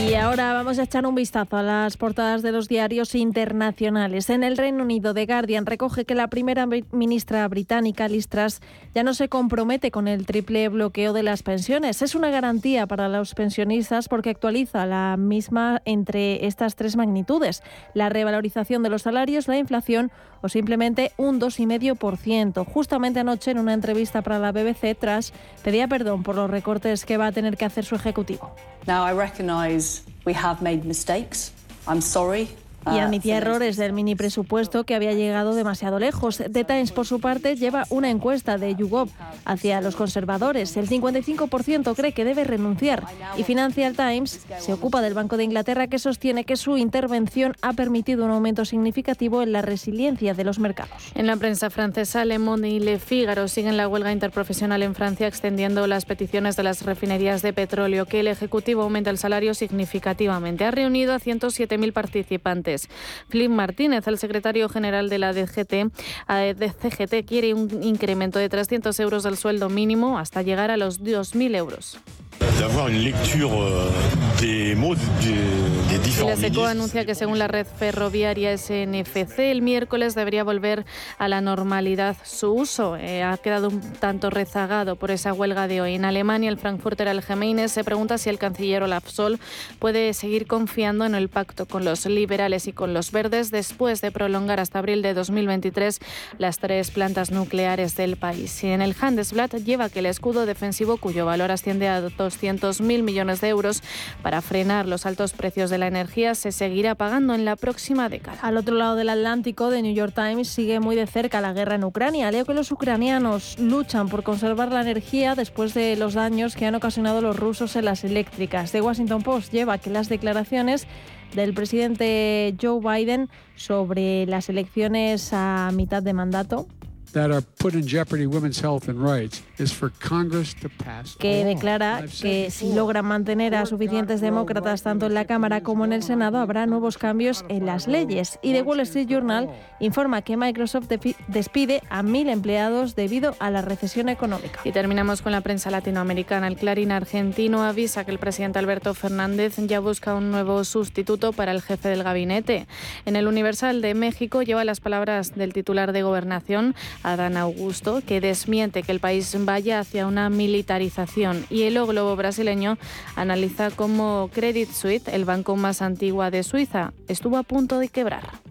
Y ahora vamos a echar un vistazo a las portadas de los diarios internacionales. En el Reino Unido, The Guardian recoge que la primera ministra británica, Liz Truss, ya no se compromete con el triple bloqueo de las pensiones. Es una garantía para los pensionistas porque actualiza la misma entre estas tres magnitudes: la revalorización de los salarios, la inflación o simplemente un 2,5%. Justamente anoche, en una entrevista para la BBC, Truss pedía perdón por los recortes que va a tener que hacer su ejecutivo. Now, I recognise we have made mistakes. I'm sorry. Y uh, admitía errores del mini presupuesto que había llegado demasiado lejos. The Times, por su parte, lleva una encuesta de YouGov hacia los conservadores. El 55% cree que debe renunciar. Y Financial Times se ocupa del Banco de Inglaterra, que sostiene que su intervención ha permitido un aumento significativo en la resiliencia de los mercados. En la prensa francesa, Le Monde y Le Figaro siguen la huelga interprofesional en Francia, extendiendo las peticiones de las refinerías de petróleo, que el Ejecutivo aumente el salario significativamente. Ha reunido a 107.000 participantes. Flip Martínez, el secretario general de la DGT, eh, CGT, quiere un incremento de 300 euros del sueldo mínimo hasta llegar a los 2.000 euros. D'avoir une lecture euh, des mots de- des Y la différents SECO anuncia que según la red ferroviaria SNFC, el miércoles debería volver a la normalidad su uso. Eh, ha quedado un tanto rezagado por esa huelga de hoy. En Alemania, el Frankfurter Allgemeine se pregunta si el canciller Olaf Scholz puede seguir confiando en el pacto con los liberales y con los verdes después de prolongar hasta abril de 2023 las tres plantas nucleares del país. Y en el Handelsblatt lleva que el escudo defensivo, cuyo valor asciende a 200.000 millones de euros para frenar los altos precios de la energía, se seguirá pagando en la próxima década. Al otro lado del Atlántico, The New York Times sigue muy de cerca la guerra en Ucrania. Leo que los ucranianos luchan por conservar la energía después de los daños que han ocasionado los rusos en las eléctricas. The Washington Post lleva que las declaraciones del presidente Joe Biden sobre las elecciones a mitad de mandato that are put in jeopardy women's health and rights is for Congress to pass. a que declara que si logran mantener a suficientes demócratas tanto en la Cámara como en el Senado, habrá nuevos cambios en las leyes. Y The Wall Street Journal informa que Microsoft despide a mil empleados debido a la recesión económica. Y terminamos con la prensa latinoamericana. El Clarín argentino avisa que el presidente Alberto Fernández ya busca un nuevo sustituto para el jefe del gabinete. En el Universal de México lleva las palabras del titular de Gobernación, Adán Augusto, que desmiente que el país vaya hacia una militarización. Y el Globo brasileño analiza cómo Credit Suisse, el banco más antiguo de Suiza, estuvo a punto de quebrar.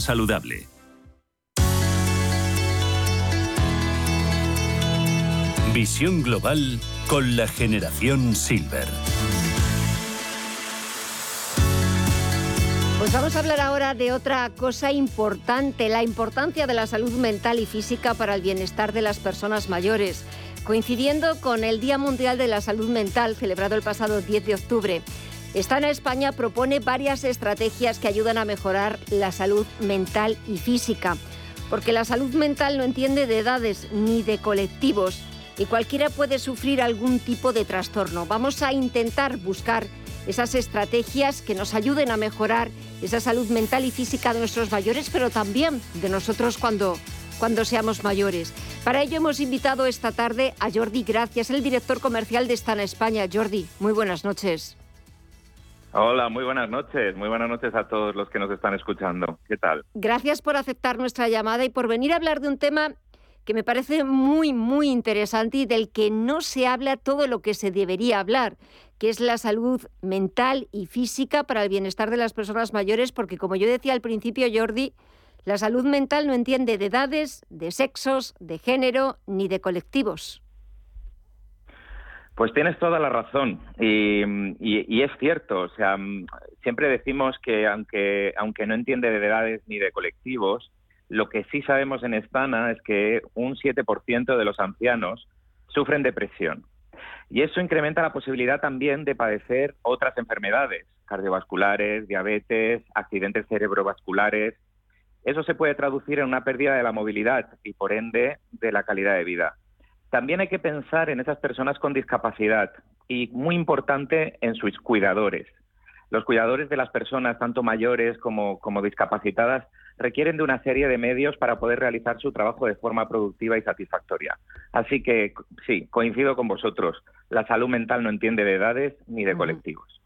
saludable. Visión global con la generación Silver. Pues vamos a hablar ahora de otra cosa importante, la importancia de la salud mental y física para el bienestar de las personas mayores. Coincidiendo con el Día Mundial de la Salud Mental, celebrado el pasado 10 de octubre, Estana España propone varias estrategias que ayudan a mejorar la salud mental y física, porque la salud mental no entiende de edades ni de colectivos y cualquiera puede sufrir algún tipo de trastorno. Vamos a intentar buscar esas estrategias que nos ayuden a mejorar esa salud mental y física de nuestros mayores, pero también de nosotros cuando, cuando seamos mayores. Para ello hemos invitado esta tarde a Jordi Gracias, el director comercial de Estana España. Jordi, muy buenas noches. Hola, muy buenas noches. Muy buenas noches a todos los que nos están escuchando. ¿Qué tal? Gracias por aceptar nuestra llamada y por venir a hablar de un tema que me parece muy, muy interesante y del que no se habla todo lo que se debería hablar, que es la salud mental y física para el bienestar de las personas mayores, porque como yo decía al principio, Jordi, la salud mental no entiende de edades, de sexos, de género ni de colectivos. Pues tienes toda la razón y, es cierto, o sea, siempre decimos que aunque, aunque no entiende de edades ni de colectivos, lo que sí sabemos en Estana es que un 7% de los ancianos sufren depresión. Y eso incrementa la posibilidad también de padecer otras enfermedades cardiovasculares, diabetes, accidentes cerebrovasculares. Eso se puede traducir en una pérdida de la movilidad y por ende de la calidad de vida. También hay que pensar en esas personas con discapacidad y, muy importante, en sus cuidadores. Los cuidadores de las personas, tanto mayores como, discapacitadas, requieren de una serie de medios para poder realizar su trabajo de forma productiva y satisfactoria. Así que sí, coincido con vosotros. La salud mental no entiende de edades ni de colectivos.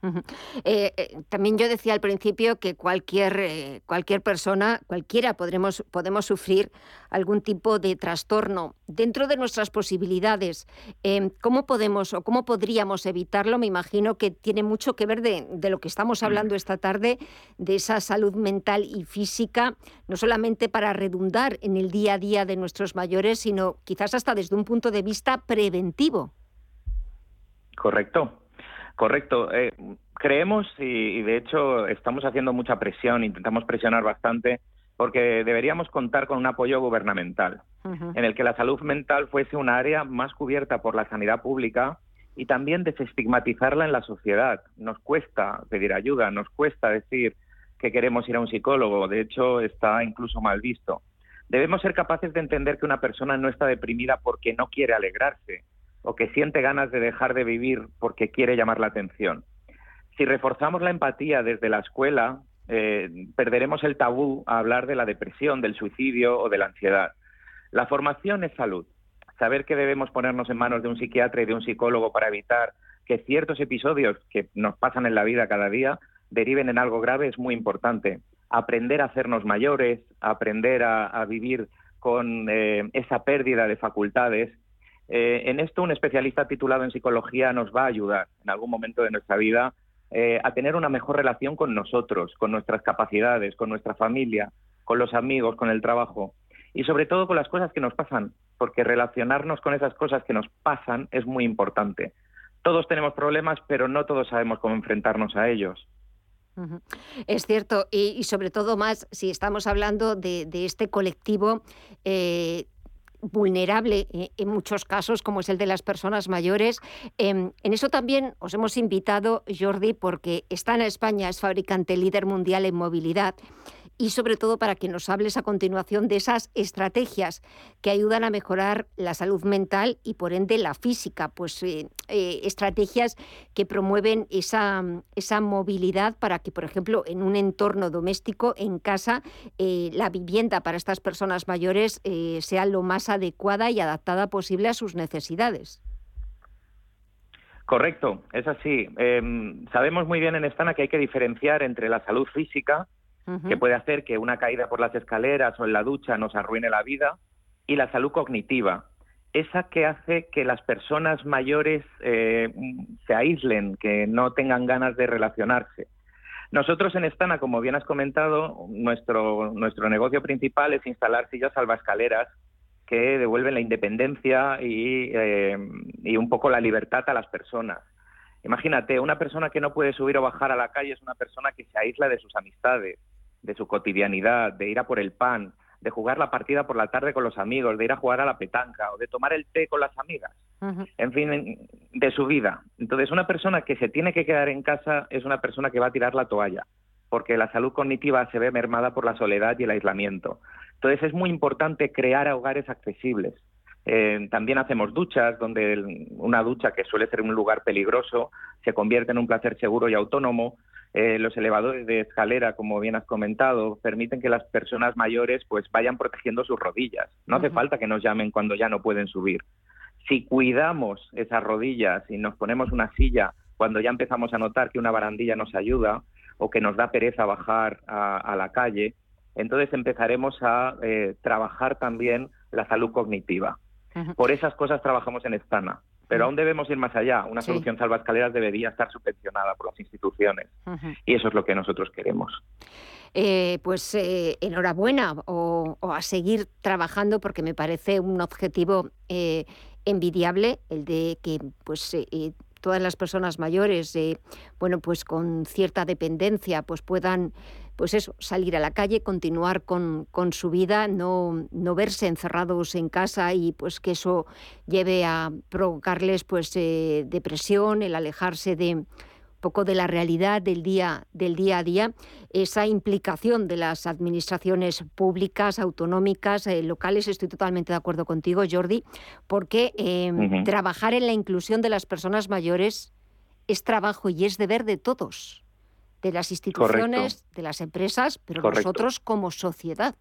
Eh, eh, también yo decía al principio que cualquier, eh, cualquier persona, cualquiera podremos, podemos sufrir algún tipo de trastorno. Dentro de nuestras posibilidades, em, ¿cómo podemos o cómo podríamos evitarlo? Me imagino que tiene mucho que ver de, de lo que estamos mm. hablando esta tarde, de esa salud mental y física, no solamente para redundar en el día a día de nuestros mayores, sino quizás hasta desde un punto de vista preventivo. Correcto, correcto. Eh, creemos y, de hecho estamos haciendo mucha presión, intentamos presionar bastante porque deberíamos contar con un apoyo gubernamental en el que la salud mental fuese un área más cubierta por la sanidad pública y también desestigmatizarla en la sociedad. Nos cuesta pedir ayuda, nos cuesta decir que queremos ir a un psicólogo, de hecho está incluso mal visto. Debemos ser capaces de entender que una persona no está deprimida porque no quiere alegrarse, o que siente ganas de dejar de vivir porque quiere llamar la atención. Si reforzamos la empatía desde la escuela, eh, perderemos el tabú a hablar de la depresión, del suicidio o de la ansiedad. La formación es salud. Saber que debemos ponernos en manos de un psiquiatra y de un psicólogo para evitar que ciertos episodios que nos pasan en la vida cada día deriven en algo grave es muy importante. Aprender a hacernos mayores, aprender a, vivir con eh, esa pérdida de facultades Eh, en esto un especialista titulado en psicología nos va a ayudar en algún momento de nuestra vida eh, a tener una mejor relación con nosotros, con nuestras capacidades, con nuestra familia, con los amigos, con el trabajo y sobre todo con las cosas que nos pasan, porque relacionarnos con esas cosas que nos pasan es muy importante. Todos tenemos problemas, pero no todos sabemos cómo enfrentarnos a ellos. Es cierto, y, sobre todo más si estamos hablando de, este colectivo eh, vulnerable eh, en muchos casos, como es el de las personas mayores. Em, en eso también os hemos invitado, Jordi, porque en España, es fabricante líder mundial en movilidad y sobre todo para que nos hables a continuación de esas estrategias que ayudan a mejorar la salud mental y por ende la física, pues eh, eh, estrategias que promueven esa, esa movilidad para que, por ejemplo, en un entorno doméstico, en casa, eh, la vivienda para estas personas mayores sea lo más adecuada y adaptada posible a sus necesidades. Correcto, es así. Em, sabemos muy bien en Estana que hay que diferenciar entre la salud física, que puede hacer que una caída por las escaleras o en la ducha nos arruine la vida, y la salud cognitiva, esa que hace que las personas mayores eh, se aíslen, que no tengan ganas de relacionarse. Nosotros en Estana, como bien has comentado, nuestro, nuestro negocio principal es instalar sillas salvaescaleras que devuelven la independencia y, eh, y un poco la libertad a las personas. Imagínate, una persona que no puede subir o bajar a la calle es una persona que se aísla de sus amistades, de su cotidianidad, de ir a por el pan, de jugar la partida por la tarde con los amigos, de ir a jugar a la petanca o de tomar el té con las amigas, en fin, de su vida. Entonces, una persona que se tiene que quedar en casa es una persona que va a tirar la toalla, porque la salud cognitiva se ve mermada por la soledad y el aislamiento. Entonces, es muy importante crear hogares accesibles. Eh, también hacemos duchas, donde una ducha que suele ser un lugar peligroso se convierte en un placer seguro y autónomo. Eh, los elevadores de escalera, como bien has comentado, permiten que las personas mayores pues vayan protegiendo sus rodillas. No hace falta que nos llamen cuando ya no pueden subir. Si cuidamos esas rodillas y nos ponemos una silla cuando ya empezamos a notar que una barandilla nos ayuda o que nos da pereza bajar a, la calle, entonces empezaremos a eh, trabajar también la salud cognitiva. Por esas cosas trabajamos en Estana. Pero aún debemos ir más allá. Una solución salva escaleras debería estar subvencionada por las instituciones. Y eso es lo que nosotros queremos. Eh, pues eh, enhorabuena o, a seguir trabajando porque me parece un objetivo eh, envidiable el de que pues todas las personas mayores bueno pues con cierta dependencia pues puedan pues eso, salir a la calle, continuar con, su vida, no, no, verse encerrados en casa y pues que eso lleve a provocarles pues eh, depresión, el alejarse de poco de la realidad del día, del día a día, esa implicación de las administraciones públicas, autonómicas, eh, locales. Estoy totalmente de acuerdo contigo, Jordi, porque em, trabajar en la inclusión de las personas mayores es trabajo y es deber de todos de las instituciones, de las empresas, pero nosotros como sociedad.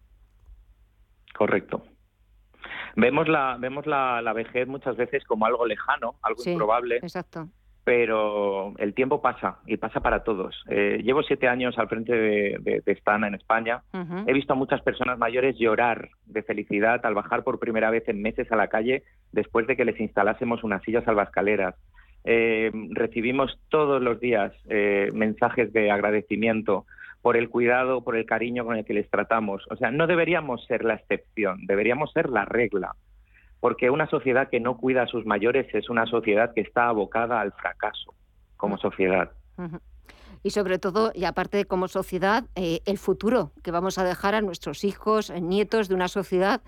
Correcto. Vemos la, vemos la, vejez muchas veces como algo lejano, algo improbable. Exacto. Pero el tiempo pasa y pasa para todos. Eh, llevo siete años al frente de, de, Stana en España. He visto a muchas personas mayores llorar de felicidad al bajar por primera vez en meses a la calle después de que les instalásemos unas sillas salvascaleras eh, recibimos todos los días eh, mensajes de agradecimiento por el cuidado, por el cariño con el que les tratamos. O sea, no deberíamos ser la excepción, deberíamos ser la regla, porque una sociedad que no cuida a sus mayores es una sociedad que está abocada al fracaso como sociedad. Y sobre todo, y aparte de como sociedad, eh, el futuro que vamos a dejar a nuestros hijos, nietos de una sociedad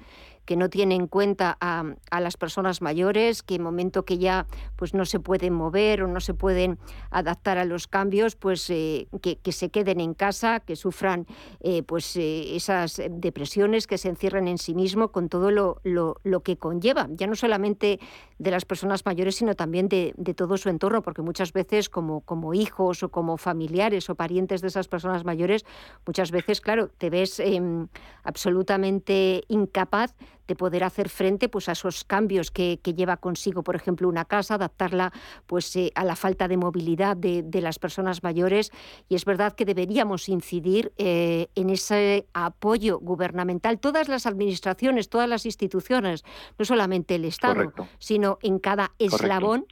que no tiene en cuenta a, las personas mayores, que en momento que ya pues no se pueden mover o no se pueden adaptar a los cambios, pues eh, que, se queden en casa, que sufran eh, pues eh, esas depresiones, que se encierren en sí mismo con todo lo, lo, que conlleva, ya no solamente de las personas mayores, sino también de, todo su entorno, porque muchas veces como, como hijos o como familiares o parientes de esas personas mayores, muchas veces, claro, te ves em, absolutamente incapaz de poder hacer frente pues, a esos cambios que, lleva consigo, por ejemplo, una casa, adaptarla pues, eh, a la falta de movilidad de, las personas mayores. Y es verdad que deberíamos incidir eh, en ese apoyo gubernamental. Todas las administraciones, todas las instituciones, no solamente el Estado, sino en cada eslabón,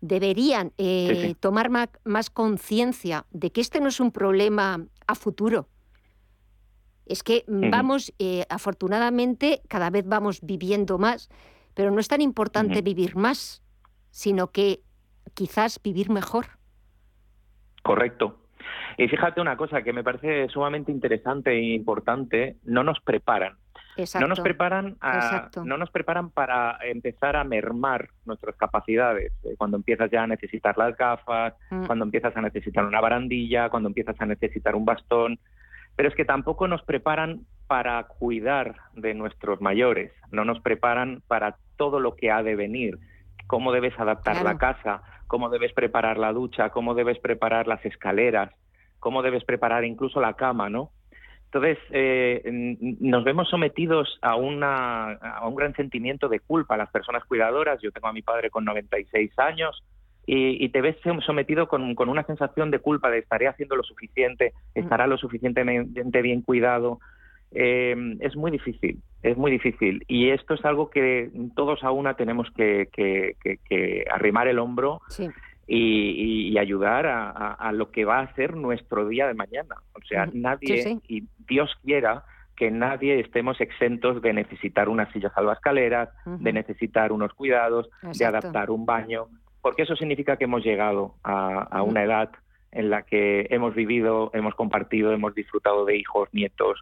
deberían eh, tomar más conciencia de que este no es un problema a futuro es que vamos, eh, afortunadamente, cada vez vamos viviendo más, pero no es tan importante vivir más, sino que quizás vivir mejor. Correcto. Y fíjate una cosa que me parece sumamente interesante e importante, no nos preparan. No nos preparan no nos preparan para empezar a mermar nuestras capacidades. Eh, cuando empiezas ya a necesitar las gafas, mm. cuando empiezas a necesitar una barandilla, cuando empiezas a necesitar un bastón, pero es que tampoco nos preparan para cuidar de nuestros mayores, no nos preparan para todo lo que ha de venir, cómo debes adaptar la casa, cómo debes preparar la ducha, cómo debes preparar las escaleras, cómo debes preparar incluso la cama, ¿no? Entonces, eh, nos vemos sometidos a, una, a un gran sentimiento de culpa las personas cuidadoras. Yo tengo a mi padre con 96 años, y, te ves sometido con, una sensación de culpa de estaré haciendo lo suficiente, mm. estará lo suficientemente bien cuidado. Em, es muy difícil, es muy difícil. Y esto es algo que todos a una tenemos que, arrimar el hombro y, ayudar a, lo que va a ser nuestro día de mañana. O sea, nadie, y Dios quiera, que nadie estemos exentos de necesitar una silla salvascaleras, de necesitar unos cuidados, de adaptar un baño porque eso significa que hemos llegado a, una edad en la que hemos vivido, hemos compartido, hemos disfrutado de hijos, nietos,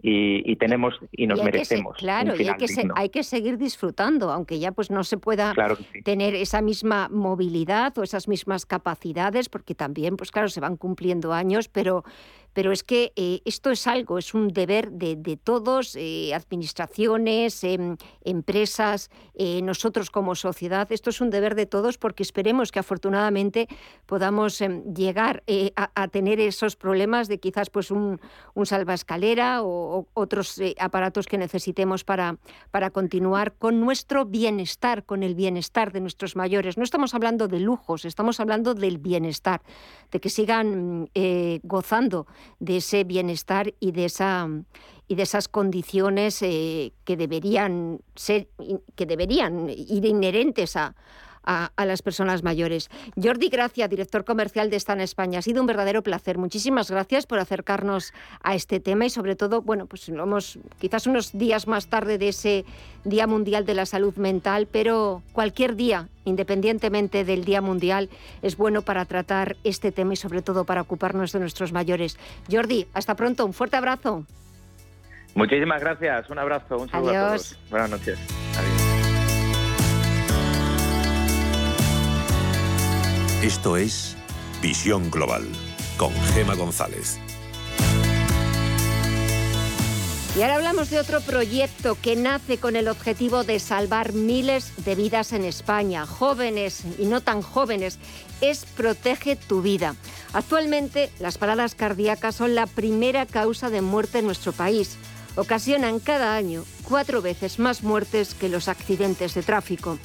y, tenemos y nos merecemos. claro, y hay que, hay que, seguir disfrutando, aunque ya pues no se pueda tener esa misma movilidad o esas mismas capacidades, porque también, pues claro, se van cumpliendo años, pero pero es que eh, esto es algo, es un deber de, todos, eh, administraciones, em, empresas, eh, nosotros como sociedad, esto es un deber de todos porque esperemos que afortunadamente podamos em, llegar a, tener esos problemas de quizás pues un, un salvaescalera o, otros aparatos que necesitemos para, para continuar con nuestro bienestar, con el bienestar de nuestros mayores. No estamos hablando de lujos, estamos hablando del bienestar, de que sigan gozando de ese bienestar y de esa y de esas condiciones eh, que deberían ser que deberían ir inherentes a, a, las personas mayores. Jordi Gracia, director comercial de Estana España, ha sido un verdadero placer. Muchísimas gracias por acercarnos a este tema y sobre todo, bueno, pues lo hemos quizás unos días más tarde de ese Día Mundial de la Salud Mental, pero cualquier día, independientemente del Día Mundial, es bueno para tratar este tema y sobre todo para ocuparnos de nuestros mayores. Jordi, hasta pronto, un fuerte abrazo. Muchísimas gracias, un abrazo, un saludo a todos. Buenas noches. Esto es Visión Global con Gema González. Y ahora hablamos de otro proyecto que nace con el objetivo de salvar miles de vidas en España, jóvenes y no tan jóvenes. Es Protege tu vida. Actualmente las paradas cardíacas son la primera causa de muerte en nuestro país. Ocasionan cada año cuatro veces más muertes que los accidentes de tráfico.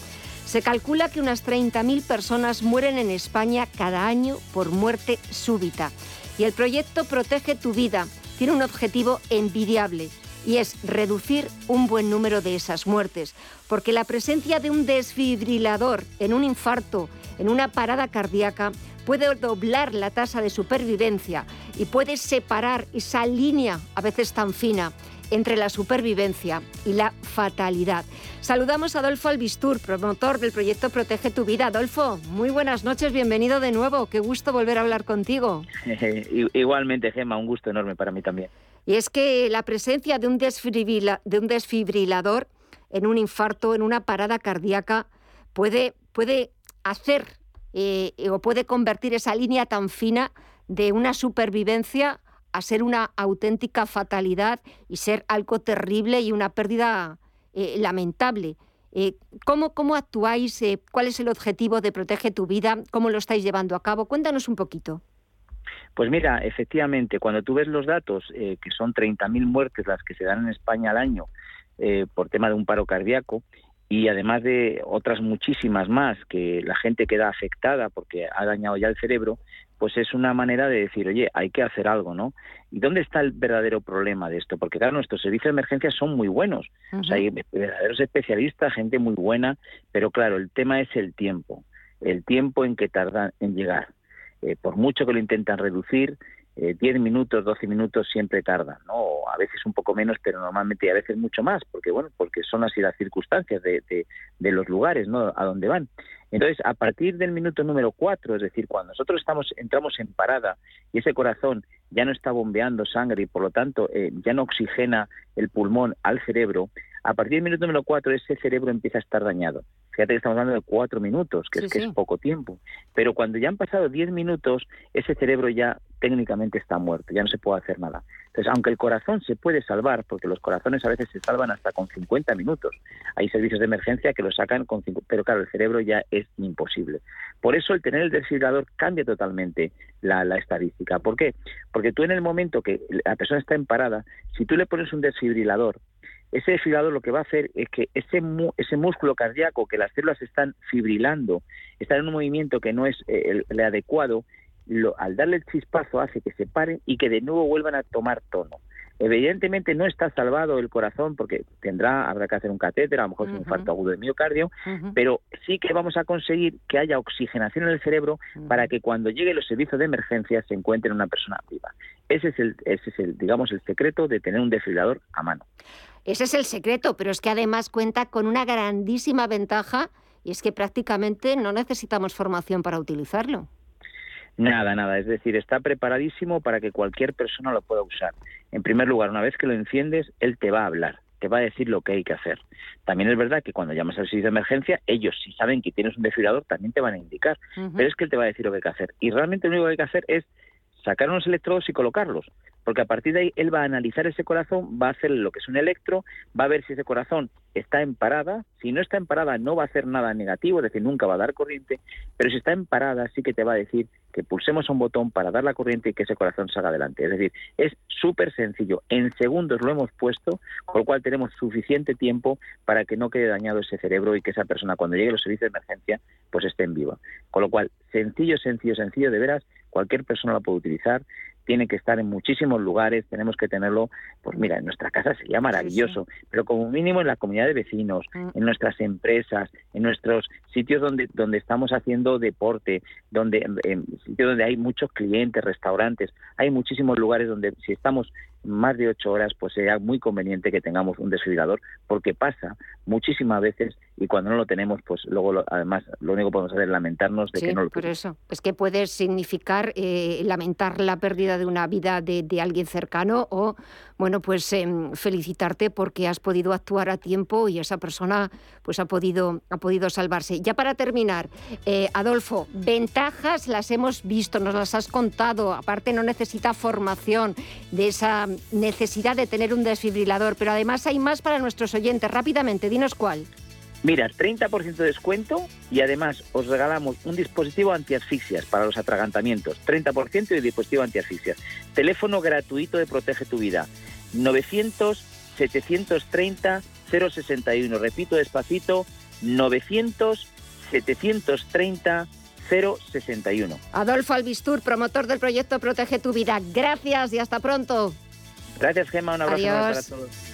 Se calcula que unas 30.000 personas mueren en España cada año por muerte súbita. Y el proyecto Protege tu vida tiene un objetivo envidiable y es reducir un buen número de esas muertes, porque la presencia de un desfibrilador en un infarto, en una parada cardíaca, puede doblar la tasa de supervivencia y puede separar esa línea a veces tan fina entre la supervivencia y la fatalidad. Saludamos a Adolfo Albistur, promotor del proyecto Protege tu Vida. Adolfo, muy buenas noches, bienvenido de nuevo. Qué gusto volver a hablar contigo. *laughs* Igualmente, Gemma, un gusto enorme para mí también. Y es que la presencia de un, desfibrilador en un infarto, en una parada cardíaca, puede, puede hacer eh, o puede convertir esa línea tan fina de una supervivencia a ser una auténtica fatalidad y ser algo terrible y una pérdida eh, lamentable. Eh, ¿cómo, ¿cómo, actuáis? Eh, ¿Cuál es el objetivo de Protege tu Vida? ¿Cómo lo estáis llevando a cabo? Cuéntanos un poquito. Pues mira, efectivamente, cuando tú ves los datos, que son 30.000 muertes las que se dan en España al año, por tema de un paro cardíaco y además de otras muchísimas más que la gente queda afectada porque ha dañado ya el cerebro, pues es una manera de decir, oye, hay que hacer algo, ¿no? ¿Y dónde está el verdadero problema de esto? Porque claro, nuestros servicios de emergencia son muy buenos, o sea, hay verdaderos especialistas, gente muy buena, pero claro, el tema es el tiempo, el tiempo en que tardan en llegar. Eh, por mucho que lo intentan reducir, eh, 10 minutos, 12 minutos siempre tardan, ¿no? A veces un poco menos, pero normalmente a veces mucho más, porque bueno, porque son así las circunstancias de, de, los lugares, ¿no? A dónde van. Entonces, a partir del minuto número 4, es decir, cuando nosotros estamos entramos en parada y ese corazón ya no está bombeando sangre y por lo tanto eh, ya no oxigena el pulmón al cerebro, a partir del minuto número 4 ese cerebro empieza a estar dañado. Fíjate que estamos hablando de cuatro minutos, que es que es poco tiempo. Pero cuando ya han pasado diez minutos, ese cerebro ya técnicamente está muerto, ya no se puede hacer nada. Entonces, aunque el corazón se puede salvar, porque los corazones a veces se salvan hasta con 50 minutos, hay servicios de emergencia que lo sacan con cinco, pero claro, el cerebro ya es imposible. Por eso el tener el desfibrilador cambia totalmente la, la estadística. ¿Por qué? Porque tú en el momento que la persona está en parada, si tú le pones un desfibrilador, ese desfibrilador lo que va a hacer es que ese, ese músculo cardíaco que las células están fibrilando, está en un movimiento que no es eh, el, adecuado, lo, al darle el chispazo hace que se paren y que de nuevo vuelvan a tomar tono. Evidentemente no está salvado el corazón porque tendrá, habrá que hacer un catéter, a lo mejor es un infarto agudo de miocardio, pero sí que vamos a conseguir que haya oxigenación en el cerebro para que cuando llegue los servicios de emergencia se encuentre una persona viva. Ese es el, ese es el, digamos, el secreto de tener un desfibrilador a mano. Ese es el secreto, pero es que además cuenta con una grandísima ventaja y es que prácticamente no necesitamos formación para utilizarlo. Nada, nada. Es decir, está preparadísimo para que cualquier persona lo pueda usar. En primer lugar, una vez que lo enciendes, él te va a hablar, te va a decir lo que hay que hacer. También es verdad que cuando llamas al servicio de emergencia, ellos, si saben que tienes un desfibrilador, también te van a indicar. Pero es que él te va a decir lo que hay que hacer. Y realmente lo único que hay que hacer es sacar unos electrodos y colocarlos porque a partir de ahí él va a analizar ese corazón, va a hacer lo que es un electro, va a ver si ese corazón está en parada, si no está en parada no va a hacer nada negativo, es decir, nunca va a dar corriente, pero si está en parada sí que te va a decir que pulsemos un botón para dar la corriente y que ese corazón salga adelante. Es decir, es súper sencillo, en segundos lo hemos puesto, con lo cual tenemos suficiente tiempo para que no quede dañado ese cerebro y que esa persona cuando llegue a los servicios de emergencia pues esté en viva. Con lo cual, sencillo, sencillo, sencillo, de veras, cualquier persona lo puede utilizar tiene que estar en muchísimos lugares, tenemos que tenerlo, pues mira, en nuestra casa sería maravilloso, pero como mínimo en la comunidad de vecinos, mm. en nuestras empresas, en nuestros sitios donde, donde estamos haciendo deporte, donde, en sitios donde hay muchos clientes, restaurantes, hay muchísimos lugares donde si estamos más de ocho horas, pues sería muy conveniente que tengamos un desfibrilador, porque pasa muchísimas veces y cuando no lo tenemos, pues luego además lo único que podemos hacer es lamentarnos de que no lo por eso. Es que puede significar eh, lamentar la pérdida de una vida de, alguien cercano o, bueno, pues em, felicitarte porque has podido actuar a tiempo y esa persona pues ha podido, ha podido salvarse. Ya para terminar, eh, Adolfo, ventajas las hemos visto, nos las has contado, aparte no necesita formación de esa necesidad de tener un desfibrilador, pero además hay más para nuestros oyentes. Rápidamente, dinos cuál. Mira, 30% de descuento y además os regalamos un dispositivo antiasfixias para los atragantamientos. 30% de dispositivo antiasfixias. Teléfono gratuito de Protege tu Vida. 900 730 061. Repito despacito, 900 730 061. Adolfo Albistur, promotor del proyecto Protege tu Vida. Gracias y hasta pronto. Gracias, Gemma. Un abrazo para todos.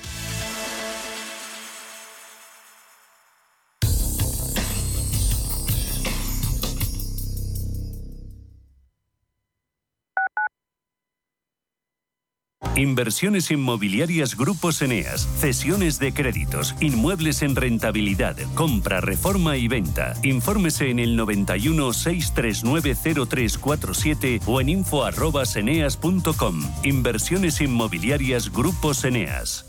Inversiones inmobiliarias Grupos Eneas, cesiones de créditos, inmuebles en rentabilidad, compra, reforma y venta. Infórmese en el 91 639 0347 o en info@eneas.com. Inversiones inmobiliarias Grupos Eneas.